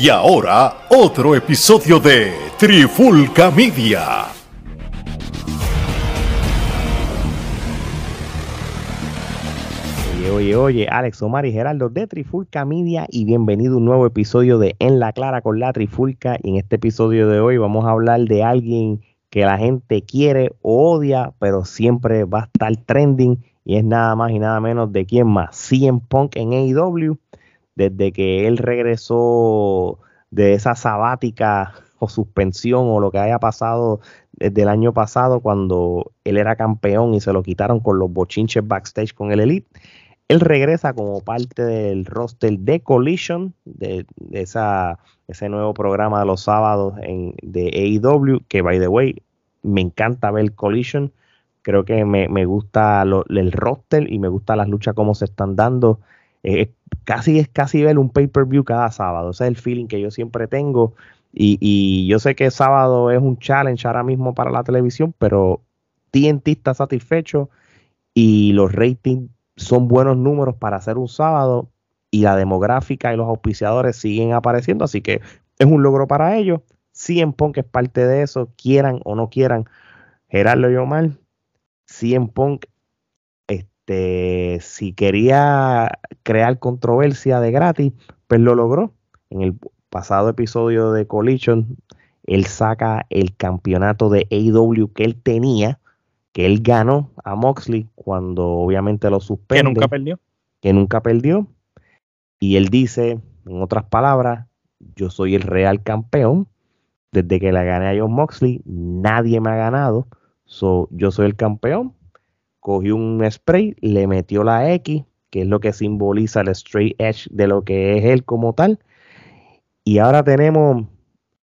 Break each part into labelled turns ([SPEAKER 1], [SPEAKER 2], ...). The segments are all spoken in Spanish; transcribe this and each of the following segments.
[SPEAKER 1] Y ahora, otro episodio de Trifulca Media.
[SPEAKER 2] Oye, oye, oye, Alex Omar y Geraldo de Trifulca Media y bienvenido a un nuevo episodio de En la Clara con la Trifulca. Y en este episodio de hoy vamos a hablar de alguien que la gente quiere o odia, pero siempre va a estar trending y es nada más y nada menos de quién más, CM Punk en AEW, desde que él regresó de esa sabática o suspensión o lo que haya pasado desde el año pasado cuando él era campeón y se lo quitaron con los bochinches backstage con el Elite. Él regresa como parte del roster de Collision, de, esa, ese nuevo programa de los sábados en, de AEW, que by the way, me encanta ver Collision. Creo que me, gusta el roster y me gusta las luchas como se están dando. Eh, casi es casi ver un pay-per-view cada sábado. Ese es el feeling que yo siempre tengo. Y, y, yo sé que sábado es un challenge ahora mismo para la televisión, pero TNT está satisfecho y los ratings son buenos números para hacer un sábado y la demográfica y los auspiciadores siguen apareciendo, así que es un logro para ellos. en Punk es parte de eso, quieran o no quieran. Gerardo y Omar, en Punk, este, si quería crear controversia de gratis, pues lo logró. En el pasado episodio de Collision, él saca el campeonato de AEW que él tenía que él ganó a Moxley cuando obviamente lo suspende.
[SPEAKER 3] Que nunca perdió.
[SPEAKER 2] Que nunca perdió. Y él dice, en otras palabras, yo soy el real campeón. Desde que la gané a John Moxley, nadie me ha ganado. So, yo soy el campeón. Cogió un spray, le metió la X, que es lo que simboliza el straight edge de lo que es él como tal. Y ahora tenemos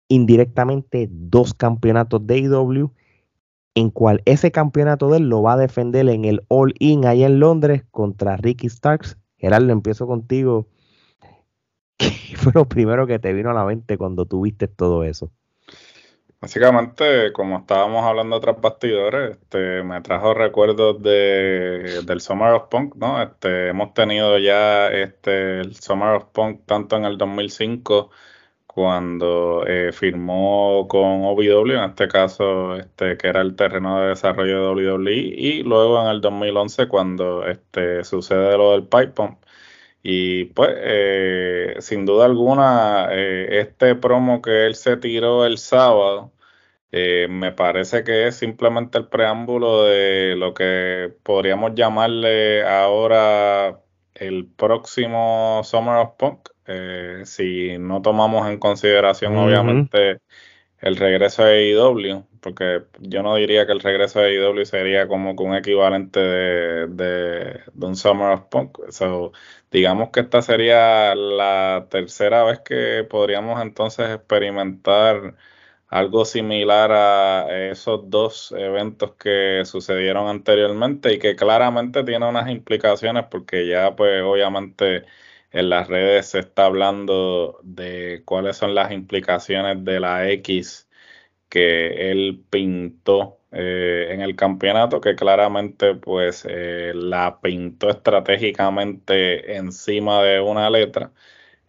[SPEAKER 2] indirectamente dos campeonatos de AEW en cual ese campeonato de él lo va a defender en el All In allá en Londres contra Ricky Starks. Gerardo, empiezo contigo. ¿Qué fue lo primero que te vino a la mente cuando tuviste todo eso?
[SPEAKER 4] Básicamente, como estábamos hablando tras bastidores, este, me trajo recuerdos de, del Summer of Punk, ¿no? Este, hemos tenido ya este, el Summer of Punk tanto en el 2005 cuando eh, firmó con OVW, en este caso, este, que era el terreno de desarrollo de WWE, y luego en el 2011 cuando este, sucede lo del pipe pump. Y pues, eh, sin duda alguna, eh, este promo que él se tiró el sábado, me parece que es simplemente el preámbulo de lo que podríamos llamarle ahora el próximo Summer of Punk, eh, si no tomamos en consideración, obviamente, el regreso de AEW, porque yo no diría que el regreso de AEW sería como que un equivalente de, de, un Summer of Punk. digamos que esta sería la tercera vez que podríamos entonces experimentar algo similar a esos dos eventos que sucedieron anteriormente y que claramente tiene unas implicaciones porque ya pues obviamente en las redes se está hablando de cuáles son las implicaciones de la X que él pintó eh, en el campeonato, que claramente pues eh, la pintó estratégicamente encima de una letra.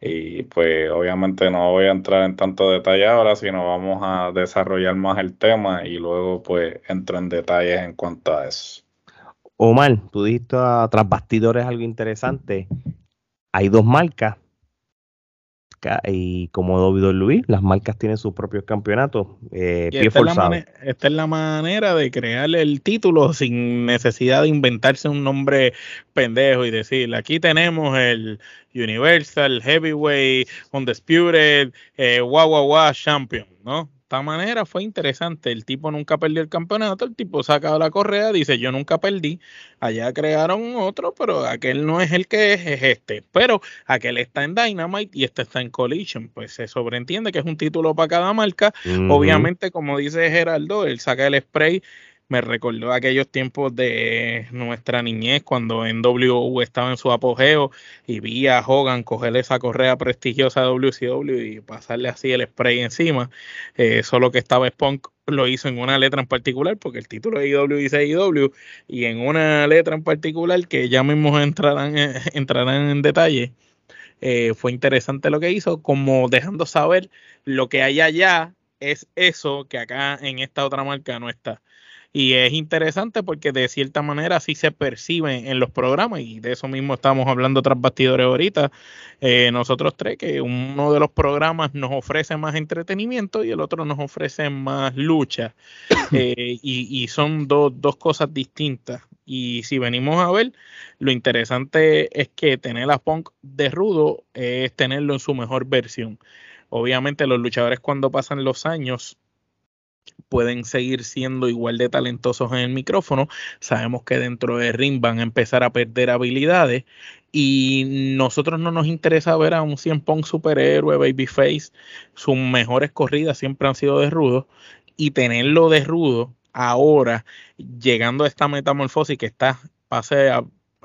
[SPEAKER 4] Y pues obviamente no voy a entrar en tanto detalle ahora, sino vamos a desarrollar más el tema y luego pues entro en detalles en cuanto a eso.
[SPEAKER 2] Omar, tú dijiste tras bastidores algo interesante hay dos marcas y como Luis, las marcas tienen sus propios campeonatos.
[SPEAKER 3] Eh, esta, es la manera de crear el título sin necesidad de inventarse un nombre pendejo y decir, aquí tenemos el Universal Heavyweight Undisputed eh, Wah Champion, ¿no? Manera fue interesante. El tipo nunca perdió el campeonato, el tipo saca la correa, dice yo nunca perdí. Allá crearon otro, pero aquel no es el que es, es este. Pero aquel está en Dynamite y este está en Collision. Pues se sobreentiende que es un título para cada marca. Obviamente, como dice Geraldo, él saca el spray me recordó aquellos tiempos de nuestra niñez cuando en W estaba en su apogeo y vi a Hogan coger esa correa prestigiosa de WCW y pasarle así el spray encima, eh, solo que estaba Spunk lo hizo en una letra en particular, porque el título de IW dice IW, y en una letra en particular que ya mismo entrarán, entrarán en detalle, eh, fue interesante lo que hizo, como dejando saber lo que hay allá es eso que acá en esta otra marca no está. Y es interesante porque de cierta manera así se percibe en los programas y de eso mismo estamos hablando tras bastidores ahorita. Eh, nosotros tres, que uno de los programas nos ofrece más entretenimiento y el otro nos ofrece más lucha. Eh, y, son dos cosas distintas. Y si venimos a ver, lo interesante es que tener a Punk de rudo es tenerlo en su mejor versión. Obviamente los luchadores cuando pasan los años pueden seguir siendo igual de talentosos en el micrófono. Sabemos que dentro de ring van a empezar a perder habilidades y nosotros no nos interesa ver a un 100 Punk superhéroe, babyface. Sus mejores corridas siempre han sido de rudo y tenerlo de rudo ahora llegando a esta metamorfosis que está pase a,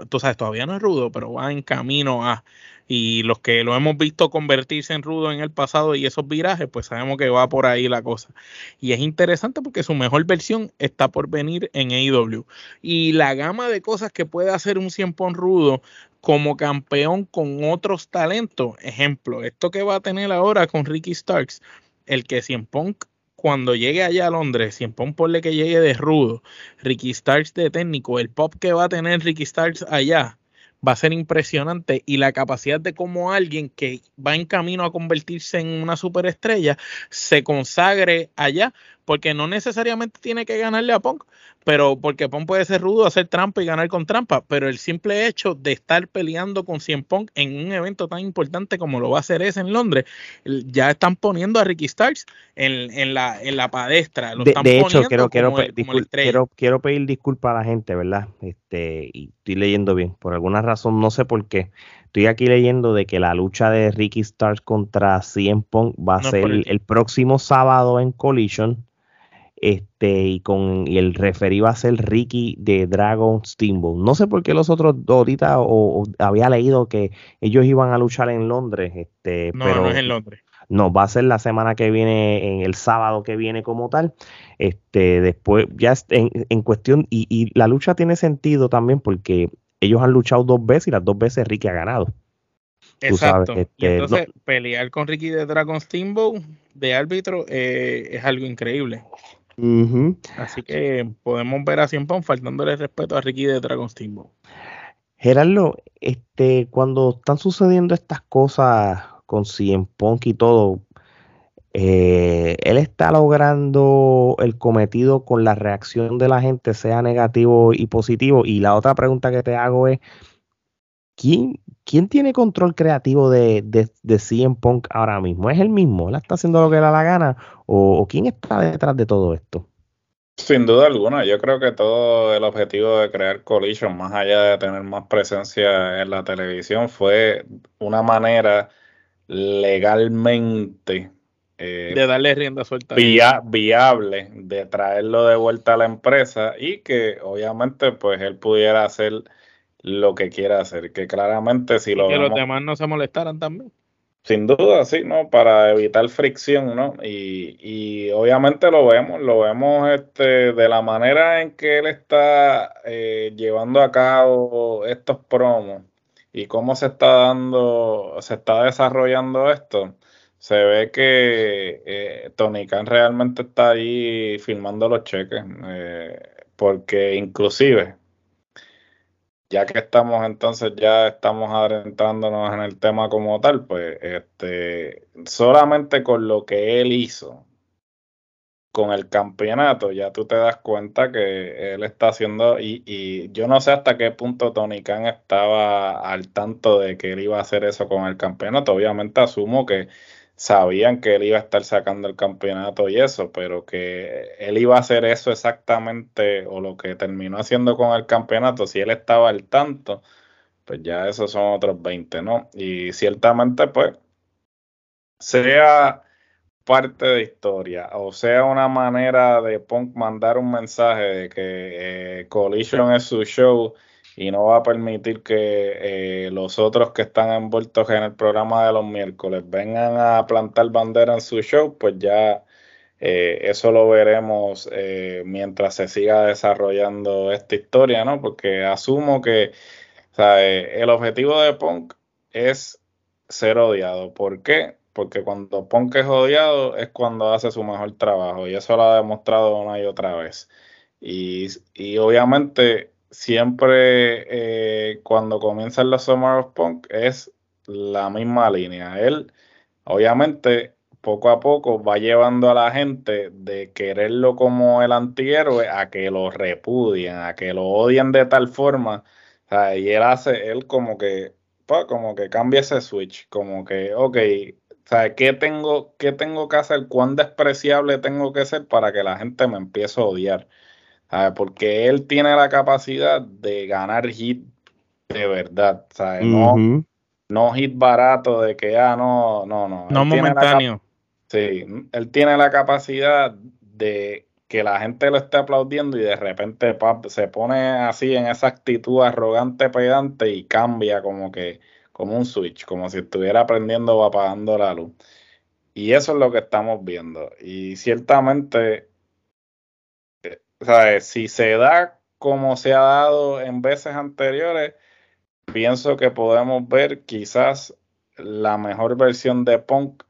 [SPEAKER 3] tú sabes, todavía no es rudo, pero va en camino a y los que lo hemos visto convertirse en rudo en el pasado y esos virajes, pues sabemos que va por ahí la cosa. Y es interesante porque su mejor versión está por venir en AEW. Y la gama de cosas que puede hacer un Pong rudo como campeón con otros talentos, ejemplo, esto que va a tener ahora con Ricky Starks, el que Pong cuando llegue allá a Londres, Pong ponle que llegue de rudo, Ricky Starks de técnico, el pop que va a tener Ricky Starks allá, va a ser impresionante. Y la capacidad de cómo alguien que va en camino a convertirse en una superestrella se consagre allá, porque no necesariamente tiene que ganarle a Punk, pero porque Punk puede ser rudo, hacer trampa y ganar con trampa, pero el simple hecho de estar peleando con Cien Punk en un evento tan importante como lo va a hacer ese en Londres, ya están poniendo a Ricky Starks en, la, en la palestra.
[SPEAKER 2] de, hecho, quiero, quiero, quiero, quiero, pedir disculpas a la gente, ¿verdad? Este, y estoy leyendo bien, por alguna razón, no sé por qué. Estoy aquí leyendo de que la lucha de Ricky Starks contra Cien Punk va a ser el próximo sábado en Collision este y con y el referido a ser Ricky de Dragon Steamboat. No sé por qué los otros ahorita o, había leído que ellos iban a luchar en Londres, este,
[SPEAKER 3] no,
[SPEAKER 2] pero
[SPEAKER 3] no es en Londres.
[SPEAKER 2] No, va a ser la semana que viene, en el sábado que viene como tal. Este, después, ya en, en cuestión, y, y, la lucha tiene sentido también porque ellos han luchado dos veces y las dos veces Ricky ha ganado.
[SPEAKER 3] Exacto. y este, entonces, pelear con Ricky de Dragon Steamboat de árbitro eh, es algo increíble. Así que podemos ver a Cien faltándole respeto a Ricky de Dragon Steamboat.
[SPEAKER 2] Gerardo, este, cuando están sucediendo estas cosas con Cien Punk y todo, eh, él está logrando el cometido con la reacción de la gente, sea negativo y positivo. Y la otra pregunta que te hago es, ¿quién, quién tiene control creativo de, de, de CM Punk ahora mismo? ¿Es el mismo? ¿Él está haciendo lo que le da la gana? ¿O, quién está detrás de todo esto?
[SPEAKER 4] Sin duda alguna, yo creo que todo el objetivo de crear Collision, más allá de tener más presencia en la televisión, fue una manera legalmente
[SPEAKER 3] eh, de darle rienda suelta
[SPEAKER 4] viable de traerlo de vuelta a la empresa y que obviamente pues él pudiera hacer lo que quiera hacer, que claramente si lo
[SPEAKER 3] que los demás no se molestaran también.
[SPEAKER 4] Sin duda, sí, ¿no? Para evitar fricción, ¿no? Y, y obviamente lo vemos, lo vemos este, de la manera en que él está eh, llevando a cabo estos promos y cómo se está dando, se está desarrollando esto. Se ve que eh, Tony Khan realmente está ahí filmando los cheques, eh, porque inclusive ya que estamos entonces, ya estamos adentrándonos en el tema como tal, pues este, solamente con lo que él hizo con el campeonato, ya tú te das cuenta que él está haciendo, y, y yo no sé hasta qué punto Tony Khan estaba al tanto de que él iba a hacer eso con el campeonato, obviamente asumo que sabían que él iba a estar sacando el campeonato y eso, pero que él iba a hacer eso exactamente o lo que terminó haciendo con el campeonato, si él estaba al tanto, pues ya esos son otros 20, ¿no? Y ciertamente, pues, sea parte de historia o sea una manera de Punk mandar un mensaje de que eh, Collision es su show y no va a permitir que eh, los otros que están envueltos en el programa de los miércoles vengan a plantar bandera en su show, pues ya eh, eso lo veremos eh, mientras se siga desarrollando esta historia, ¿no? Porque asumo que el objetivo de Punk es ser odiado. ¿Por qué? Porque cuando Punk es odiado es cuando hace su mejor trabajo y eso lo ha demostrado una y otra vez. Y, y obviamente siempre eh, cuando comienzan los Summer of Punk es la misma línea. Él obviamente poco a poco va llevando a la gente de quererlo como el antihéroe a que lo repudien, a que lo odien de tal forma. y él hace, él como que, pues, como que cambia ese switch, como que, ok. ¿Qué tengo, ¿Qué tengo que hacer? ¿Cuán despreciable tengo que ser para que la gente me empiece a odiar? Porque él tiene la capacidad de ganar hit de verdad, ¿sabes? No, no hit barato de que, ah, no, no, no.
[SPEAKER 3] No momentáneo.
[SPEAKER 4] Sí, él tiene la capacidad de que la gente lo esté aplaudiendo y de repente se pone así en esa actitud arrogante, pedante y cambia como que, como un switch, como si estuviera aprendiendo o apagando la luz. Y eso es lo que estamos viendo. Y ciertamente, eh, si se da como se ha dado en veces anteriores, pienso que podemos ver quizás la mejor versión de Punk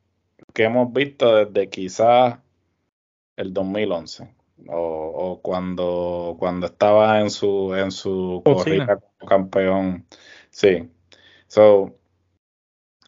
[SPEAKER 4] que hemos visto desde quizás el 2011 o, o, cuando, cuando estaba en su en su corrida como campeón. Sí. So,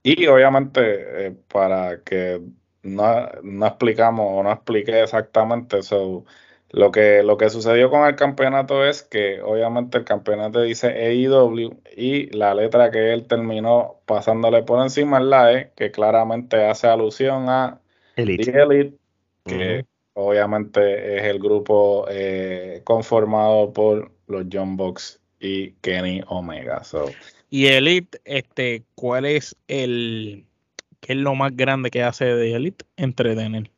[SPEAKER 4] y obviamente eh, para que no, no explicamos o no expliqué exactamente, so, lo que, lo que sucedió con el campeonato es que obviamente el campeonato dice AEW y la letra que él terminó pasándole por encima es la E, que claramente hace alusión a
[SPEAKER 2] Elite,
[SPEAKER 4] Elite que obviamente es el grupo eh, conformado por los John Box y Kenny Omega.
[SPEAKER 3] Y Elite, este, ¿cuál es el qué es lo más grande que hace de Elite? Entretener.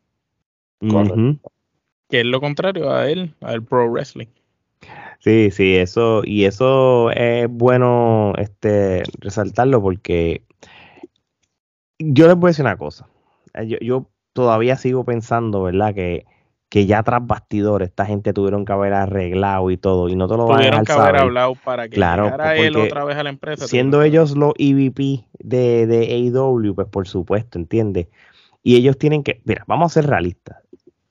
[SPEAKER 2] Correcto
[SPEAKER 3] que es lo contrario a él, al pro wrestling.
[SPEAKER 2] Sí, sí, eso, y eso es bueno este resaltarlo porque yo les voy a decir una cosa. Eh, yo, todavía sigo pensando, ¿verdad? Que, que ya tras bastidores esta gente tuvieron que haber arreglado y todo, y no te lo van a
[SPEAKER 3] Tuvieron que haber hablado para que claro, llegara él otra vez a la empresa.
[SPEAKER 2] Siendo ellos los EVP de, de AEW, pues por supuesto, ¿entiendes? Y ellos tienen que, mira, vamos a ser realistas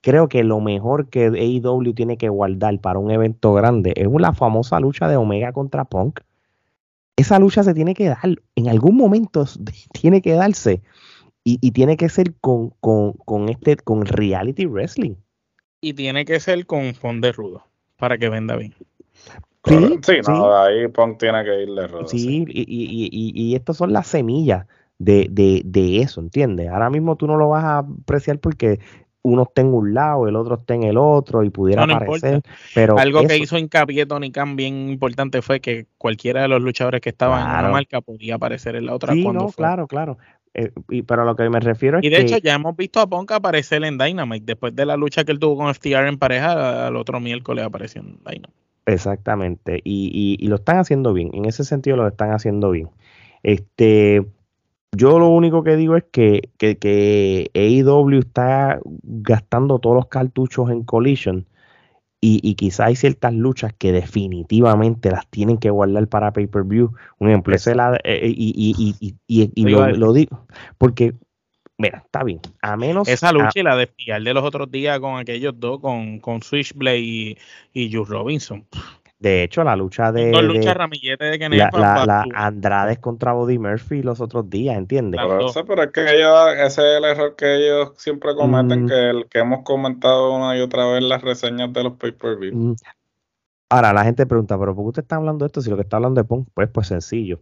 [SPEAKER 2] creo que lo mejor que AEW tiene que guardar para un evento grande es la famosa lucha de Omega contra Punk. Esa lucha se tiene que dar, en algún momento tiene que darse y, tiene que ser con, con, este, con reality wrestling.
[SPEAKER 3] Y tiene que ser con Punk de Rudo para que venda bien.
[SPEAKER 4] Sí, sí, no, ahí Punk tiene que irle rudo.
[SPEAKER 2] Sí, Y, y, y, y estas son las semillas de, de, de, eso, ¿entiendes? Ahora mismo tú no lo vas a apreciar porque uno está en un lado, el otro está en el otro y pudiera aparecer. Pero
[SPEAKER 3] Algo que hizo hincapié Tony Khan bien importante fue que cualquiera de los luchadores que estaban en una marca podía aparecer en la otra.
[SPEAKER 2] Sí, no, claro, claro. Eh, y, pero a lo que me refiero es
[SPEAKER 3] y de hecho ya hemos visto a Punk aparecer en Dynamite después de la lucha que él tuvo con FTR en pareja al otro miércoles apareció en Dynamite
[SPEAKER 2] exactamente y, y, y, lo están haciendo bien en ese sentido lo están haciendo bien este yo lo único que digo es que, que, que AEW está gastando todos los cartuchos en Collision y, y quizá hay ciertas luchas que definitivamente las tienen que guardar para pay-per-view. Un ejemplo, es la, eh, y, y, y, y lo, digo porque, mira, está bien, a menos...
[SPEAKER 3] Esa lucha y la de de los otros días con aquellos dos, con, con Switchblade y, y Jules Robinson.
[SPEAKER 2] De hecho, la lucha de.
[SPEAKER 3] Dos luchas ramillete de que
[SPEAKER 2] La, la, la Andrade contra Body Murphy los otros días, ¿entiendes?
[SPEAKER 4] Pero, pero, es que ellos, ese es el error que ellos siempre cometen, mm. que, el, que hemos comentado una y otra vez las reseñas de los pay-per-view. Mm.
[SPEAKER 2] Ahora, la gente pregunta, ¿pero por qué usted está hablando de esto si lo que está hablando de Punk? Pues, pues sencillo.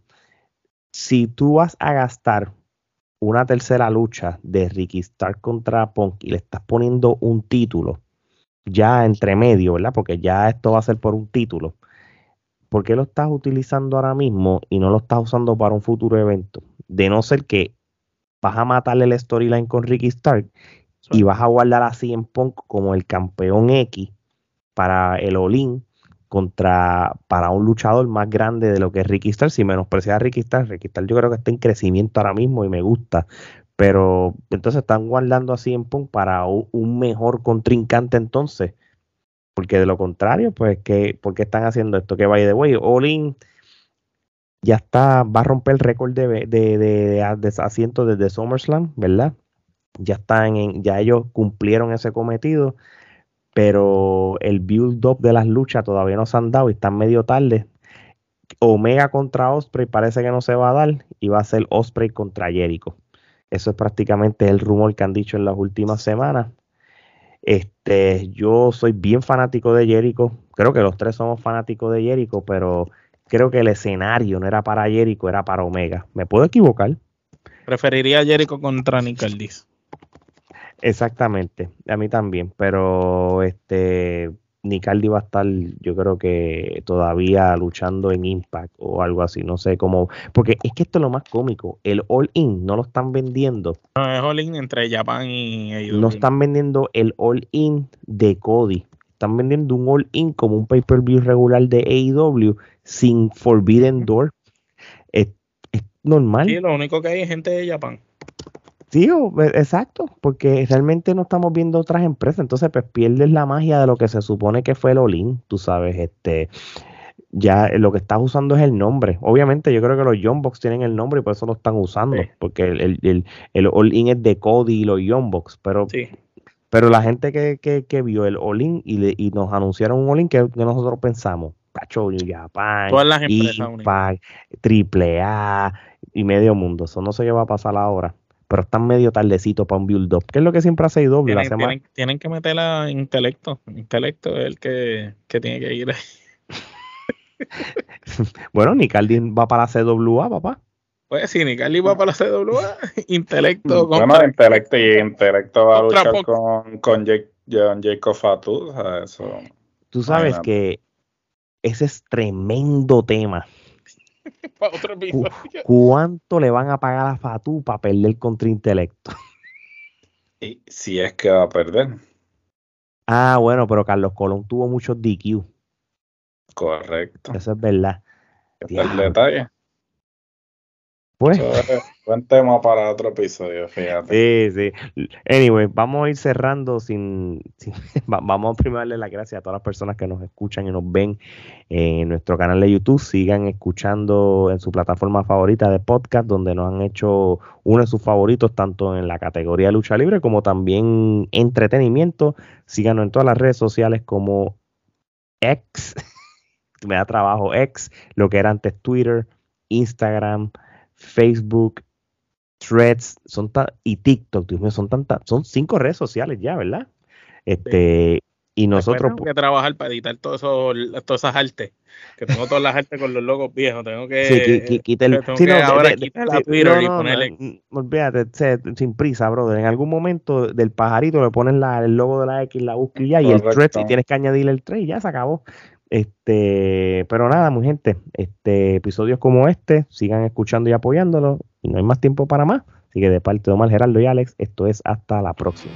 [SPEAKER 2] Si tú vas a gastar una tercera lucha de Ricky Stark contra Punk y le estás poniendo un título ya entre medio, ¿verdad? Porque ya esto va a ser por un título. ¿Por qué lo estás utilizando ahora mismo y no lo estás usando para un futuro evento? De no ser que vas a matarle el storyline con Ricky Stark y vas a guardar así en Punk como el campeón X para el Olin contra para un luchador más grande de lo que es Ricky Stark. Si menosprecias a Ricky Stark, Ricky Stark yo creo que está en crecimiento ahora mismo y me gusta. Pero entonces están guardando así en Punk para un mejor contrincante entonces. Porque de lo contrario, pues, que, ¿por qué están haciendo esto? Que vaya de way, Olin ya está, va a romper el récord de, de, de, asientos desde SummerSlam, ¿verdad? Ya están en, ya ellos cumplieron ese cometido, pero el build-up de las luchas todavía no se han dado y están medio tarde. Omega contra Osprey parece que no se va a dar y va a ser Osprey contra Jericho. Eso es prácticamente el rumor que han dicho en las últimas semanas. Este, yo soy bien fanático de Jericho. Creo que los tres somos fanáticos de Jericho, pero creo que el escenario no era para Jericho, era para Omega. ¿Me puedo equivocar?
[SPEAKER 3] Preferiría a Jericho contra Nick
[SPEAKER 2] Exactamente, a mí también, pero este Nicaldi va a estar, yo creo que todavía luchando en Impact o algo así, no sé cómo, porque es que esto es lo más cómico, el All In no lo están vendiendo.
[SPEAKER 3] No, es All In entre Japan y
[SPEAKER 2] AEW. No están vendiendo el All In de Cody, están vendiendo un All In como un pay-per-view regular de AEW sin Forbidden Door. Es, es normal.
[SPEAKER 3] Sí, lo único que hay es gente de Japan.
[SPEAKER 2] Sí, exacto, porque realmente no estamos viendo otras empresas, entonces pues pierdes la magia de lo que se supone que fue el Olin, tú sabes, este ya lo que estás usando es el nombre. Obviamente yo creo que los Young Box tienen el nombre y por eso lo están usando, porque el, el, el, All-In es de Cody y los Young Box, pero, pero la gente que, que, que vio el All-In y, y nos anunciaron un All-In que, nosotros pensamos, Pacho, Japan,
[SPEAKER 3] Todas las empresas
[SPEAKER 2] Impact, Triple A y medio mundo, eso no sé qué va a pasar ahora pero están medio tardecito para un build-up. ¿Qué es lo que siempre hace IW?
[SPEAKER 3] Tienen, tienen, que meterla en intelecto. Intelecto es el que, tiene que ir ahí.
[SPEAKER 2] bueno, Nicaldi va para la CWA, papá.
[SPEAKER 3] Pues si Nicaldi va para la CWA, intelecto.
[SPEAKER 4] Bueno, intelecto y intelecto va a luchar con, con Jacob Fatu. eso,
[SPEAKER 2] Tú sabes que ese es tremendo tema. ¿Cuánto le van a pagar a Fatu para perder contra Intelecto?
[SPEAKER 4] Y si es que va a perder.
[SPEAKER 2] Ah, bueno, pero Carlos Colón tuvo muchos DQ.
[SPEAKER 4] Correcto.
[SPEAKER 2] Eso es verdad.
[SPEAKER 4] Este es el detalle. Pues. Buen tema para otro episodio, fíjate.
[SPEAKER 2] Sí, sí. Anyway, vamos a ir cerrando sin. vamos a primarle las gracias a todas las personas que nos escuchan y nos ven en nuestro canal de YouTube. Sigan escuchando en su plataforma favorita de podcast, donde nos han hecho uno de sus favoritos, tanto en la categoría de lucha libre como también entretenimiento. Síganos en todas las redes sociales como X. me da trabajo X, lo que era antes Twitter, Instagram. Facebook, Threads, son y TikTok, Dios mío, son tantas, son cinco redes sociales ya, ¿verdad? Este, y nosotros
[SPEAKER 3] tengo que trabajar para editar todo eso, todas esas artes, que tengo todas las artes con los logos viejos, tengo que
[SPEAKER 2] sí, quítale, sí, no, ahora la Twitter y ponerle olvídate, sin prisa, brother, en algún momento del pajarito le pones la, el logo de la X, la ya, y el thread, y tienes que añadirle el thread y ya se acabó. Este, pero nada, muy gente, este, episodios como este, sigan escuchando y apoyándolo. Y no hay más tiempo para más. Así que de parte de Omar Geraldo y Alex, esto es hasta la próxima.